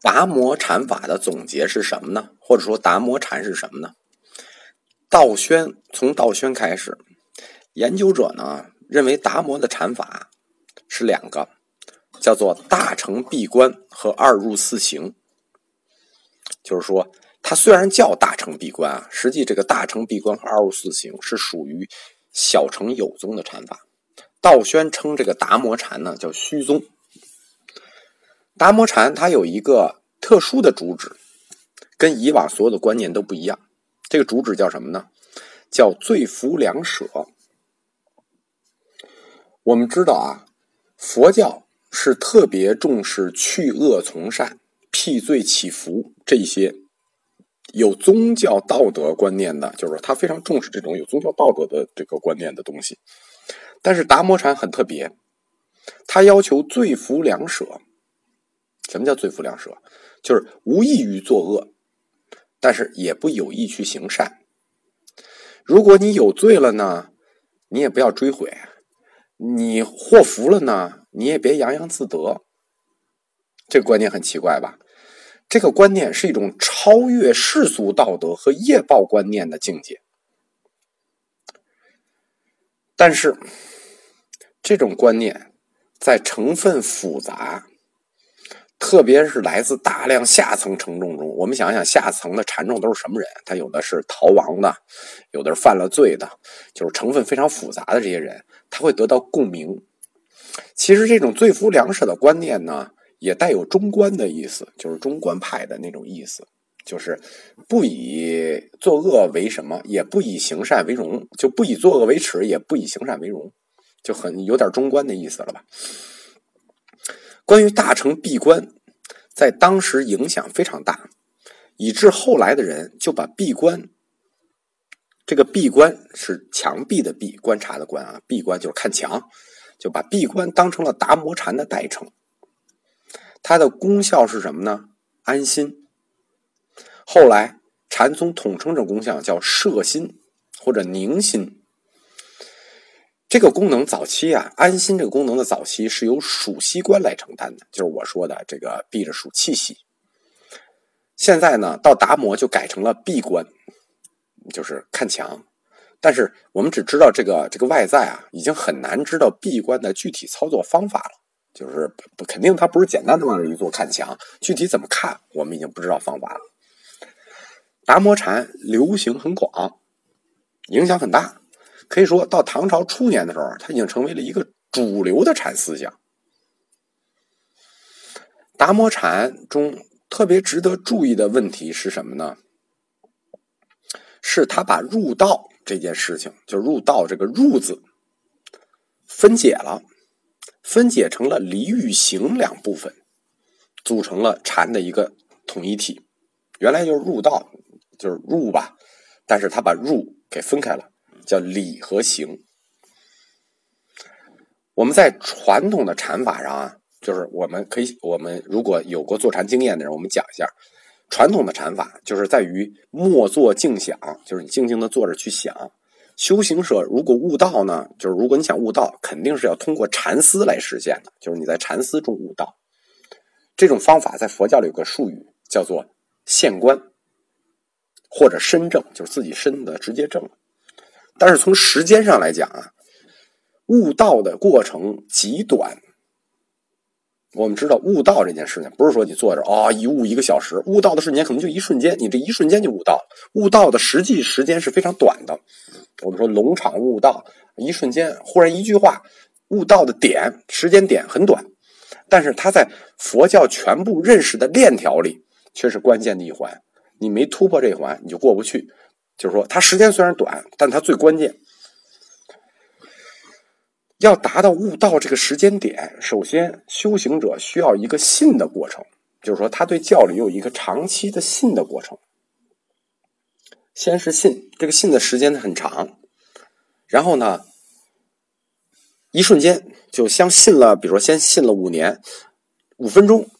达摩禅法的总结是什么呢？或者说达摩禅是什么呢？道宣从道宣开始，研究者呢认为达摩的禅法是两个，叫做大乘闭关和二入四行。就是说，它虽然叫大乘闭关啊，实际这个大乘闭关和二入四行是属于小乘有宗的禅法。道宣称这个达摩禅呢叫虚宗。达摩禅它有一个特殊的主旨，跟以往所有的观念都不一样。这个主旨叫什么呢？叫罪福两舍。我们知道啊，佛教是特别重视去恶从善、辟罪祈福这些有宗教道德观念的，就是他非常重视这种有宗教道德的这个观念的东西。但是达摩禅很特别，他要求罪福两舍。什么叫罪福两舍？就是无异于作恶，但是也不有意去行善。如果你有罪了呢，你也不要追悔；你祸福了呢，你也别洋洋自得。这个观念很奇怪吧？这个观念是一种超越世俗道德和业报观念的境界。但是，这种观念在成分复杂。特别是来自大量下层承重中，我们想想下层的禅众都是什么人？他有的是逃亡的，有的是犯了罪的，就是成分非常复杂的这些人，他会得到共鸣。其实这种罪福两舍的观念呢，也带有中观的意思，就是中观派的那种意思，就是不以作恶为什么，也不以行善为荣，就不以作恶为耻，也不以行善为荣，就很有点中观的意思了吧。关于大乘闭关，在当时影响非常大，以致后来的人就把闭关，这个闭关是墙壁的闭，观察的观啊，闭关就是看墙，就把闭关当成了达摩禅的代称。它的功效是什么呢？安心。后来禅宗统称这功效叫摄心或者宁心。这个功能早期啊，安心这个功能的早期是由数息观来承担的，就是我说的这个闭着数气息。现在呢，到达摩就改成了闭关，就是看墙。但是我们只知道这个这个外在啊，已经很难知道闭关的具体操作方法了。就是不肯定它不是简单的往这一坐看墙，具体怎么看，我们已经不知道方法了。达摩禅流行很广，影响很大。可以说到唐朝初年的时候，它已经成为了一个主流的禅思想。达摩禅中特别值得注意的问题是什么呢？是他把入道这件事情，就入道这个“入”字分解了，分解成了离与行两部分，组成了禅的一个统一体。原来就是入道，就是入吧，但是他把入给分开了。叫理和行。我们在传统的禅法上啊，就是我们可以，我们如果有过坐禅经验的人，我们讲一下传统的禅法，就是在于默坐静想，就是你静静的坐着去想。修行者如果悟道呢，就是如果你想悟道，肯定是要通过禅思来实现的，就是你在禅思中悟道。这种方法在佛教里有个术语叫做现观，或者身正，就是自己身的直接正。但是从时间上来讲啊，悟道的过程极短。我们知道悟道这件事情，不是说你坐着啊一悟一个小时，悟道的瞬间可能就一瞬间，你这一瞬间就悟道。悟道的实际时间是非常短的。我们说龙场悟道，一瞬间忽然一句话，悟道的点时间点很短，但是它在佛教全部认识的链条里却是关键的一环。你没突破这一环，你就过不去。就是说，它时间虽然短，但它最关键。要达到悟道这个时间点，首先修行者需要一个信的过程，就是说他对教理有一个长期的信的过程。先是信，这个信的时间很长，然后呢，一瞬间就相信了，比如说先信了五年，五分钟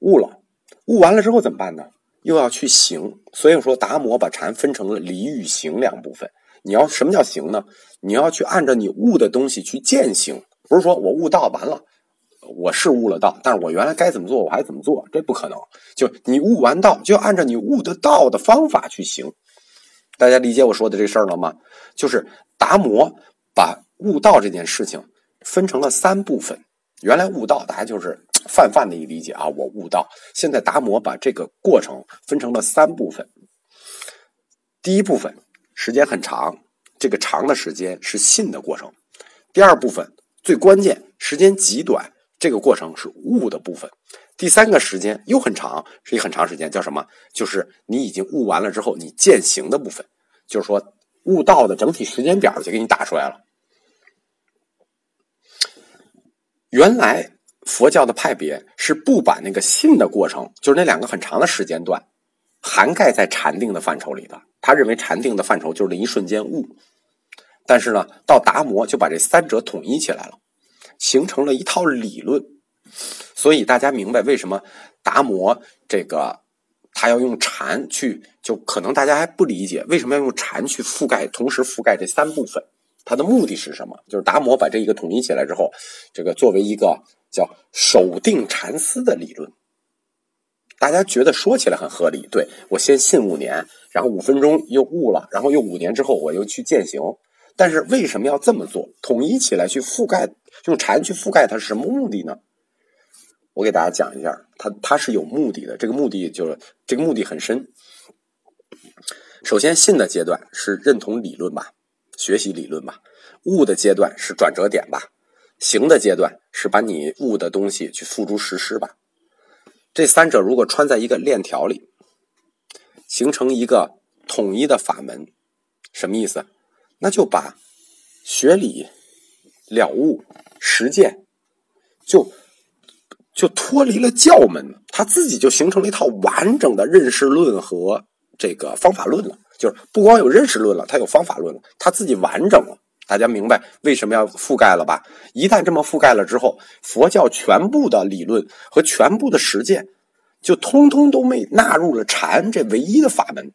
悟了，悟完了之后怎么办呢？又要去行，所以说达摩把禅分成了理与行两部分。你要什么叫行呢？你要去按照你悟的东西去践行，不是说我悟道完了，我是悟了道，但是我原来该怎么做我还怎么做，这不可能。就你悟完道，就按照你悟的道的方法去行。大家理解我说的这事儿了吗？就是达摩把悟道这件事情分成了三部分。原来悟道大家就是泛泛的一理解啊，我悟道。现在达摩把这个过程分成了三部分。第一部分时间很长，这个长的时间是信的过程。第二部分最关键，时间极短，这个过程是悟的部分。第三个时间又很长，是一很长时间，叫什么？就是你已经悟完了之后，你践行的部分，就是说悟道的整体时间表就给你打出来了。原来佛教的派别是不把那个信的过程，就是那两个很长的时间段，涵盖在禅定的范畴里的。他认为禅定的范畴就是那一瞬间悟，但是呢，到达摩就把这三者统一起来了，形成了一套理论。所以大家明白为什么达摩这个他要用禅去，就可能大家还不理解为什么要用禅去覆盖，同时覆盖这三部分，他的目的是什么？就是达摩把这一个统一起来之后，这个作为一个叫守定禅思的理论，大家觉得说起来很合理。对我先信五年，然后五分钟又悟了，然后又五年之后我又去践行。但是为什么要这么做？统一起来去覆盖，用禅去覆盖它是什么目的呢？我给大家讲一下，它它是有目的的。这个目的就是这个目的很深。首先，信的阶段是认同理论吧，学习理论吧；悟的阶段是转折点吧；行的阶段是把你悟的东西去付诸实施吧。这三者如果穿在一个链条里，形成一个统一的法门，什么意思？那就把学理、了悟、实践就。就脱离了教门，他自己就形成了一套完整的认识论和这个方法论了。就是不光有认识论了，他有方法论了，他自己完整了。大家明白为什么要覆盖了吧？一旦这么覆盖了之后，佛教全部的理论和全部的实践，就通通都没纳入了禅这唯一的法门，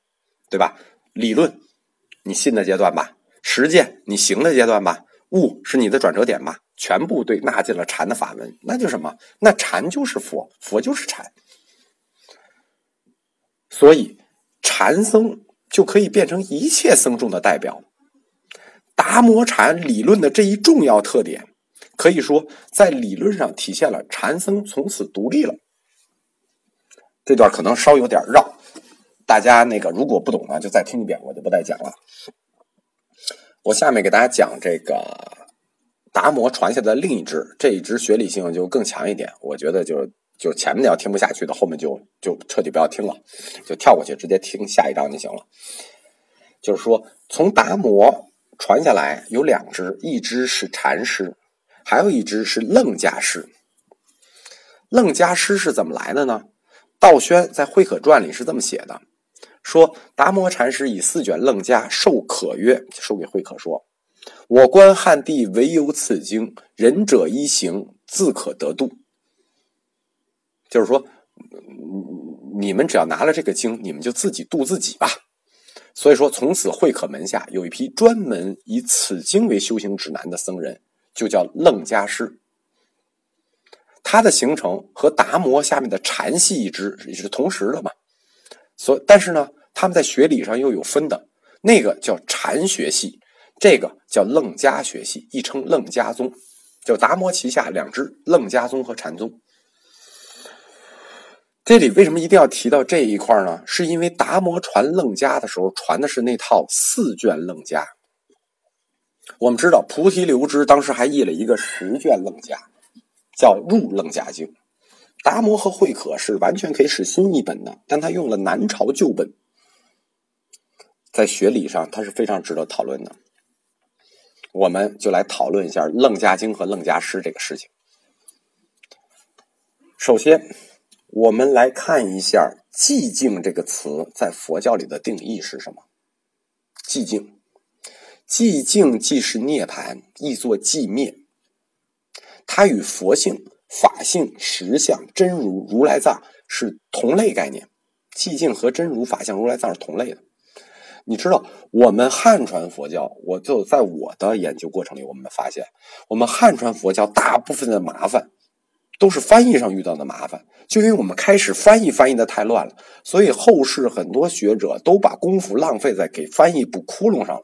对吧？理论，你信的阶段吧；实践，你行的阶段吧；悟是你的转折点吧。全部对纳进了禅的法门，那就什么？那禅就是佛，佛就是禅，所以禅僧就可以变成一切僧众的代表。达摩禅理论的这一重要特点，可以说在理论上体现了禅僧从此独立了。这段可能稍有点绕，大家那个如果不懂呢，就再听一遍，我就不再讲了。我下面给大家讲这个。达摩传下的另一支，这一支学理性就更强一点。我觉得就就前面要听不下去的，后面就就彻底不要听了，就跳过去，直接听下一章就行了。就是说，从达摩传下来有两只，一只是禅师，还有一只是楞伽师。楞伽师是怎么来的呢？道宣在《慧可传》里是这么写的：说达摩禅师以四卷楞伽授可曰，授给慧可说。我观汉地唯有此经，仁者一行自可得度。就是说，你们只要拿了这个经，你们就自己度自己吧。所以说，从此慧可门下有一批专门以此经为修行指南的僧人，就叫楞伽师。他的形成和达摩下面的禅系一支也是同时的嘛。所但是呢，他们在学理上又有分的，那个叫禅学系。这个叫楞伽学系，亦称楞伽宗，就达摩旗下两支楞伽宗和禅宗。这里为什么一定要提到这一块呢？是因为达摩传楞伽的时候，传的是那套四卷楞伽。我们知道菩提流支当时还译了一个十卷楞伽，叫入楞伽经。达摩和慧可是完全可以使新译本的，但他用了南朝旧本，在学理上他是非常值得讨论的。我们就来讨论一下《楞伽经》和《楞伽师》这个事情。首先，我们来看一下“寂静”这个词在佛教里的定义是什么？寂静，寂静既是涅槃，亦作寂灭。它与佛性、法性、实相、真如、如来藏是同类概念。寂静和真如、法相、如来藏是同类的。你知道，我们汉传佛教，我就在我的研究过程里，我们发现，我们汉传佛教大部分的麻烦，都是翻译上遇到的麻烦。就因为我们开始翻译翻译的太乱了，所以后世很多学者都把功夫浪费在给翻译补窟窿上了。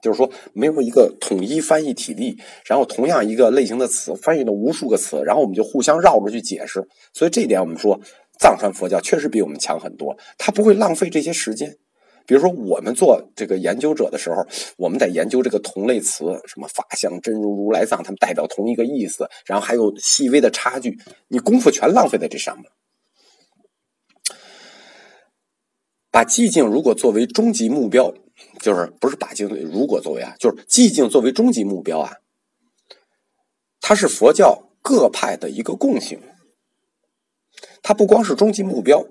就是说，没有一个统一翻译体例，然后同样一个类型的词翻译了无数个词，然后我们就互相绕着去解释。所以这一点，我们说藏传佛教确实比我们强很多，它不会浪费这些时间。比如说，我们做这个研究者的时候，我们在研究这个同类词，什么法相、真如、如来藏，他们代表同一个意思，然后还有细微的差距，你功夫全浪费在这上面。把寂静如果作为终极目标。就是不是把静如果作为啊，就是寂静作为终极目标啊，它是佛教各派的一个共性。它不光是终极目标，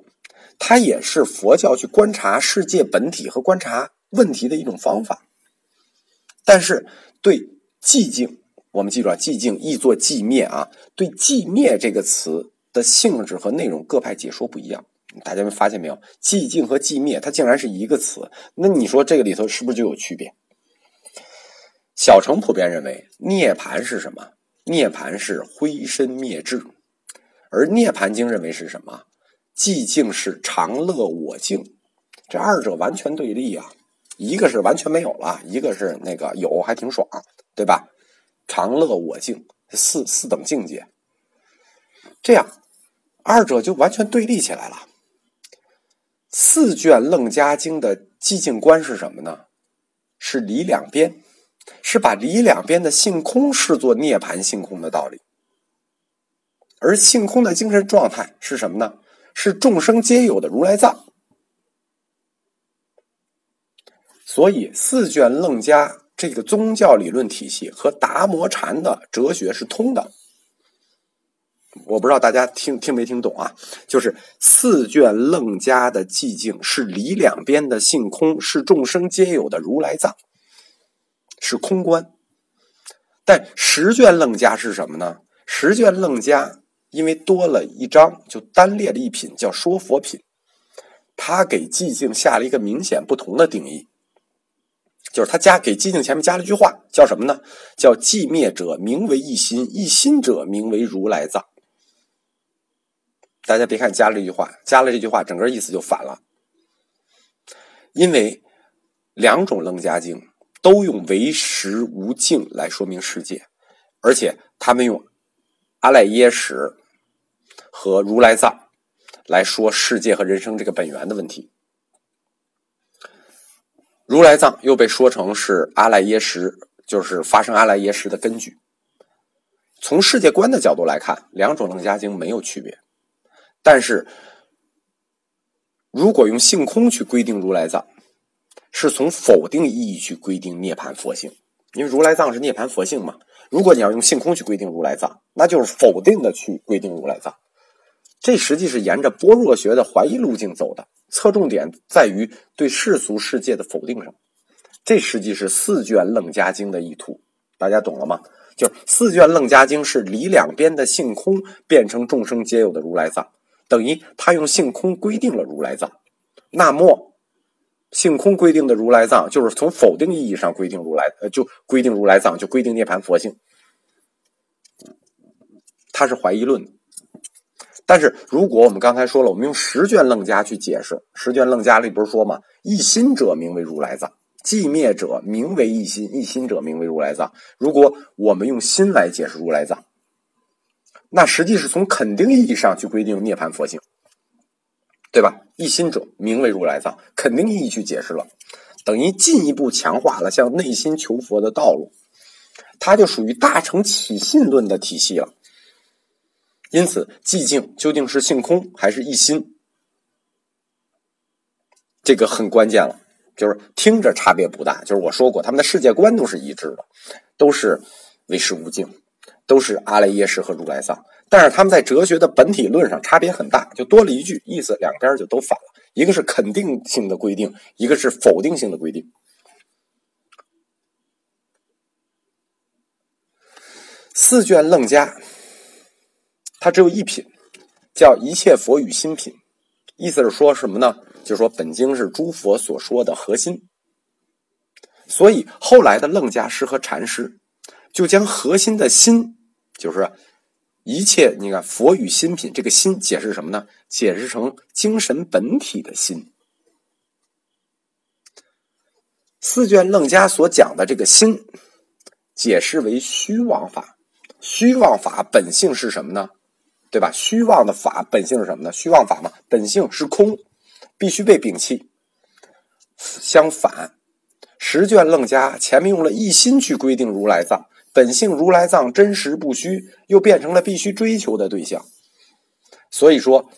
它也是佛教去观察世界本体和观察问题的一种方法。但是对寂静，我们记住啊，寂静译作寂灭啊，对寂灭这个词的性质和内容，各派解说不一样。大家们发现没有？寂静和寂灭，它竟然是一个词。那你说这个里头是不是就有区别？小乘普遍认为，涅盘是什么？涅盘是灰身灭智，而涅盘经认为是什么？寂静是常乐我净。这二者完全对立啊！一个是完全没有了，一个是那个有还挺爽，对吧？常乐我净，四四等境界，这样二者就完全对立起来了。四卷楞伽经的寂静观是什么呢？是离两边，是把离两边的性空视作涅盘性空的道理。而性空的精神状态是什么呢？是众生皆有的如来藏。所以四卷楞伽这个宗教理论体系和达摩禅的哲学是通的。我不知道大家听听没听懂啊？就是四卷楞伽的寂静是离两边的性空，是众生皆有的如来藏，是空观。但十卷楞伽是什么呢？十卷楞伽因为多了一章，就单列了一品，叫说佛品。他给寂静下了一个明显不同的定义，就是他加给寂静前面加了句话，叫什么呢？叫寂灭者名为一心，一心者名为如来藏。大家别看加了这句话，加了这句话，整个意思就反了。因为两种楞伽经都用唯识无境来说明世界，而且他们用阿赖耶识和如来藏来说世界和人生这个本源的问题。如来藏又被说成是阿赖耶识，就是发生阿赖耶识的根据。从世界观的角度来看，两种楞伽经没有区别。但是，如果用性空去规定如来藏，是从否定意义去规定涅盘佛性，因为如来藏是涅盘佛性嘛。如果你要用性空去规定如来藏，那就是否定的去规定如来藏。这实际是沿着般若学的怀疑路径走的，侧重点在于对世俗世界的否定上。这实际是四卷楞伽经的意图，大家懂了吗？就是四卷楞伽经是离两边的性空变成众生皆有的如来藏。等于他用性空规定了如来藏，那么性空规定的如来藏就是从否定意义上规定如来，呃，就规定如来藏，就规定涅盘佛性。他是怀疑论。但是如果我们刚才说了，我们用十卷楞伽去解释，十卷楞伽里不是说吗？一心者名为如来藏，寂灭者名为一心，一心者名为如来藏。如果我们用心来解释如来藏。那实际是从肯定意义上去规定涅盘佛性，对吧？一心者名为如来藏，肯定意义去解释了，等于进一步强化了向内心求佛的道路，它就属于大乘起信论的体系了。因此，寂静究竟是性空还是一心，这个很关键了。就是听着差别不大，就是我说过，他们的世界观都是一致的，都是唯识无境。都是阿赖耶识和如来藏，但是他们在哲学的本体论上差别很大，就多了一句意思，两边就都反了。一个是肯定性的规定，一个是否定性的规定。四卷楞伽，它只有一品，叫一切佛语心品，意思是说什么呢？就是说本经是诸佛所说的核心，所以后来的楞伽师和禅师就将核心的心。就是一切，你看佛与心品，这个心解释什么呢？解释成精神本体的心。四卷楞伽所讲的这个心，解释为虚妄法。虚妄法本性是什么呢？对吧？虚妄的法本性是什么呢？虚妄法嘛，本性是空，必须被摒弃。相反，十卷楞伽前面用了一心去规定如来藏。本性如来藏真实不虚，又变成了必须追求的对象。所以说，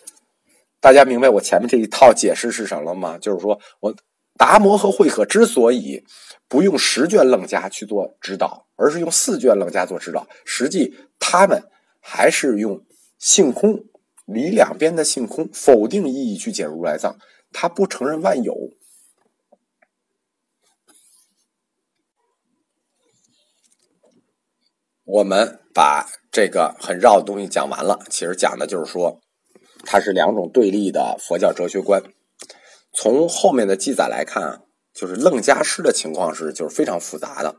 大家明白我前面这一套解释是什么吗？就是说我达摩和慧可之所以不用十卷楞伽去做指导，而是用四卷楞伽做指导，实际他们还是用性空离两边的性空否定意义去解如来藏，他不承认万有。我们把这个很绕的东西讲完了，其实讲的就是说，它是两种对立的佛教哲学观。从后面的记载来看啊，就是楞伽师的情况是就是非常复杂的，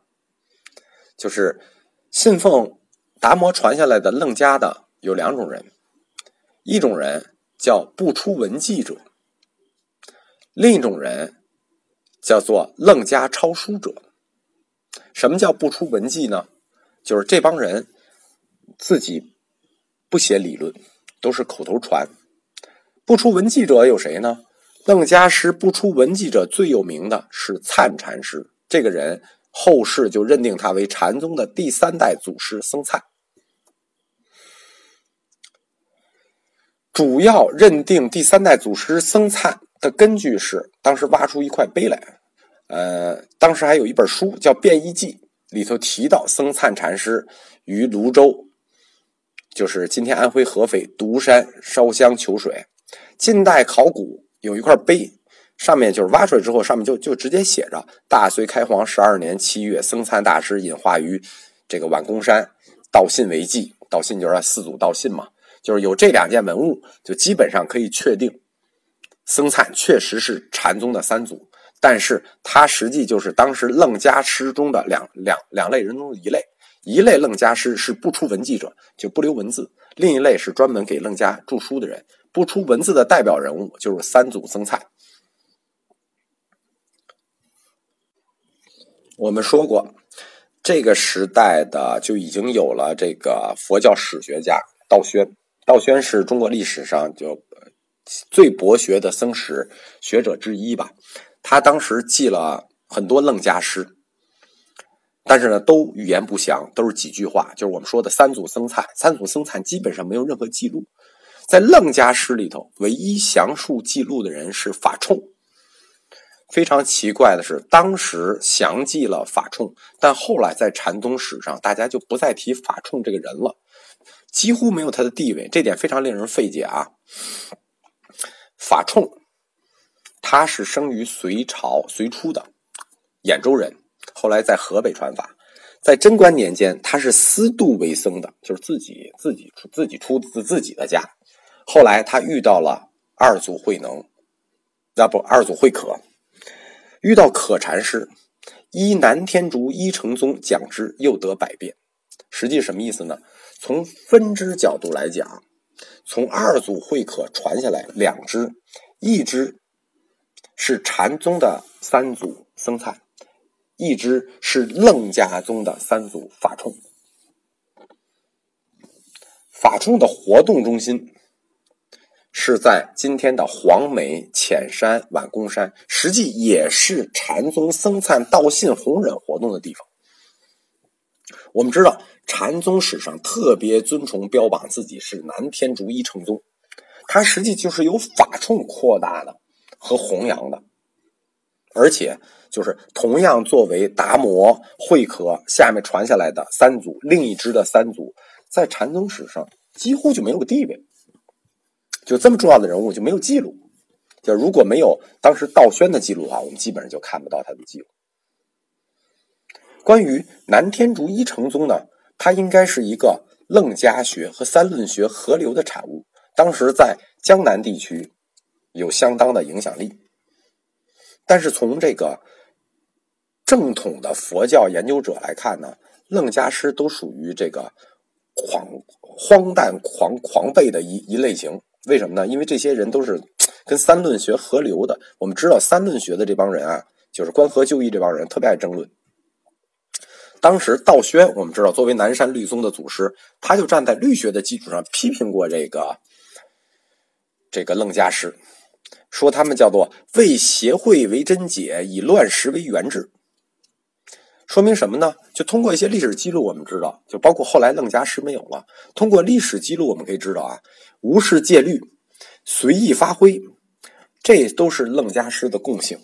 就是信奉达摩传下来的楞伽的有两种人，一种人叫不出文记者，另一种人叫做楞伽抄书者。什么叫不出文记呢？就是这帮人自己不写理论，都是口头传。不出文记者有谁呢？楞伽师不出文记者最有名的是灿禅师。这个人后世就认定他为禅宗的第三代祖师僧灿。主要认定第三代祖师僧灿的根据是，当时挖出一块碑来，呃，当时还有一本书叫《变异记》。里头提到僧灿禅师于泸州，就是今天安徽合肥独山烧香求水。近代考古有一块碑，上面就是挖出来之后，上面就就直接写着“大隋开皇十二年七月，僧灿大师隐化于这个宛公山，道信为记”。道信就是四祖道信嘛，就是有这两件文物，就基本上可以确定，僧璨确实是禅宗的三祖。但是他实际就是当时楞伽师中的两两两类人中的一类，一类楞伽师是不出文记者，就不留文字；另一类是专门给楞伽著书的人。不出文字的代表人物就是三祖僧璨。我们说过，这个时代的就已经有了这个佛教史学家道宣。道宣是中国历史上就最博学的僧史学者之一吧。他当时记了很多楞伽诗，但是呢，都语言不详，都是几句话。就是我们说的三祖僧璨，三祖僧璨基本上没有任何记录。在楞伽诗里头，唯一详述记录的人是法冲。非常奇怪的是，当时详记了法冲，但后来在禅宗史上，大家就不再提法冲这个人了，几乎没有他的地位，这点非常令人费解啊。法冲。他是生于隋朝隋初的兖州人，后来在河北传法。在贞观年间，他是私度为僧的，就是自己自己出自己出自自己的家。后来他遇到了二祖慧能，啊不，二祖慧可，遇到可禅师，依南天竺一成宗讲之，又得百变。实际什么意思呢？从分支角度来讲，从二祖慧可传下来两支，一支。是禅宗的三祖僧璨，一支是楞伽宗的三祖法冲。法冲的活动中心是在今天的黄梅、浅山、晚公山，实际也是禅宗僧璨道信弘忍活动的地方。我们知道，禅宗史上特别尊崇标榜自己是南天竺一乘宗，它实际就是由法冲扩大的。和弘扬的，而且就是同样作为达摩、慧可下面传下来的三祖，另一支的三祖，在禅宗史上几乎就没有个地位，就这么重要的人物就没有记录。就如果没有当时道宣的记录的话，我们基本上就看不到他的记录。关于南天竺一成宗呢，它应该是一个楞伽学和三论学合流的产物，当时在江南地区。有相当的影响力，但是从这个正统的佛教研究者来看呢，楞伽师都属于这个狂荒诞狂狂悖的一一类型。为什么呢？因为这些人都是 跟三论学合流的。我们知道三论学的这帮人啊，就是关河就义这帮人，特别爱争论。当时道宣，我们知道作为南山律宗的祖师，他就站在律学的基础上批评过这个这个楞伽师，说他们叫做为协会为真解，以乱石为原治。说明什么呢？就通过一些历史记录，我们知道，就包括后来楞伽师没有了。通过历史记录，我们可以知道啊，无视戒律，随意发挥，这都是楞伽师的共性。